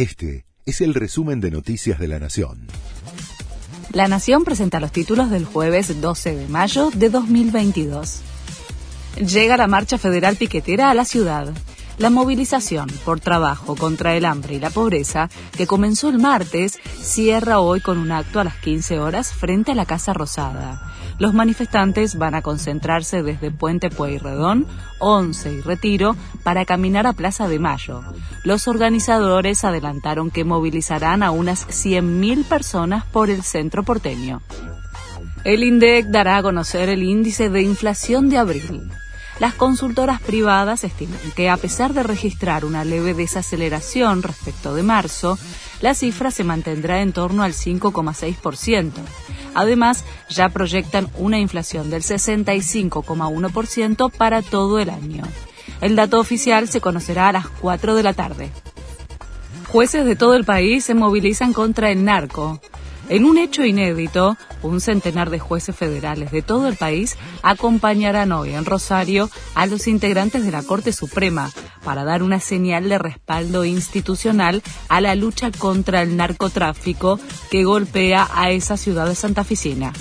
Este es el resumen de Noticias de la Nación. La Nación presenta los títulos del jueves 12 de mayo de 2022. Llega la marcha federal piquetera a la ciudad. La movilización por trabajo contra el hambre y la pobreza, que comenzó el martes, cierra hoy con un acto a las 15 horas frente a la Casa Rosada. Los manifestantes van a concentrarse desde Puente Pueyrredón, 11 y Retiro para caminar a Plaza de Mayo. Los organizadores adelantaron que movilizarán a unas 100.000 personas por el centro porteño. El INDEC dará a conocer el índice de inflación de abril. Las consultoras privadas estiman que a pesar de registrar una leve desaceleración respecto de marzo, la cifra se mantendrá en torno al 5,6%. Además, ya proyectan una inflación del 65,1% para todo el año. El dato oficial se conocerá a las 4 de la tarde. Jueces de todo el país se movilizan contra el narco. En un hecho inédito, un centenar de jueces federales de todo el país acompañarán hoy en Rosario a los integrantes de la Corte Suprema para dar una señal de respaldo institucional a la lucha contra el narcotráfico que golpea a esa ciudad de santafesina.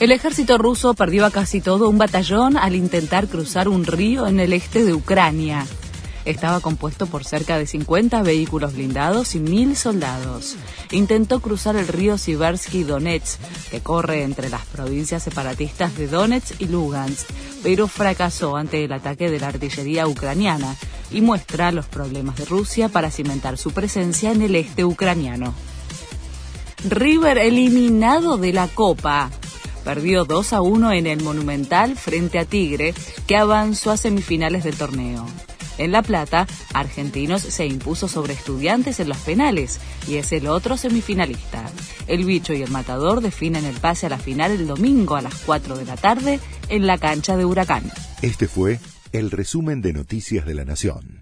El ejército ruso perdió a casi todo un batallón al intentar cruzar un río en el este de Ucrania. Estaba compuesto por cerca de 50 vehículos blindados y mil soldados. Intentó cruzar el río Siversky Donetsk, que corre entre las provincias separatistas de Donetsk y Lugansk, pero fracasó ante el ataque de la artillería ucraniana y muestra los problemas de Rusia para cimentar su presencia en el este ucraniano. River eliminado de la Copa. Perdió 2 a 1 en el Monumental frente a Tigre, que avanzó a semifinales del torneo. En La Plata, Argentinos se impuso sobre estudiantes en los penales y es el otro semifinalista. El bicho y el matador definen el pase a la final el domingo a las 4 de la tarde en la cancha de Huracán. Este fue el resumen de Noticias de la Nación.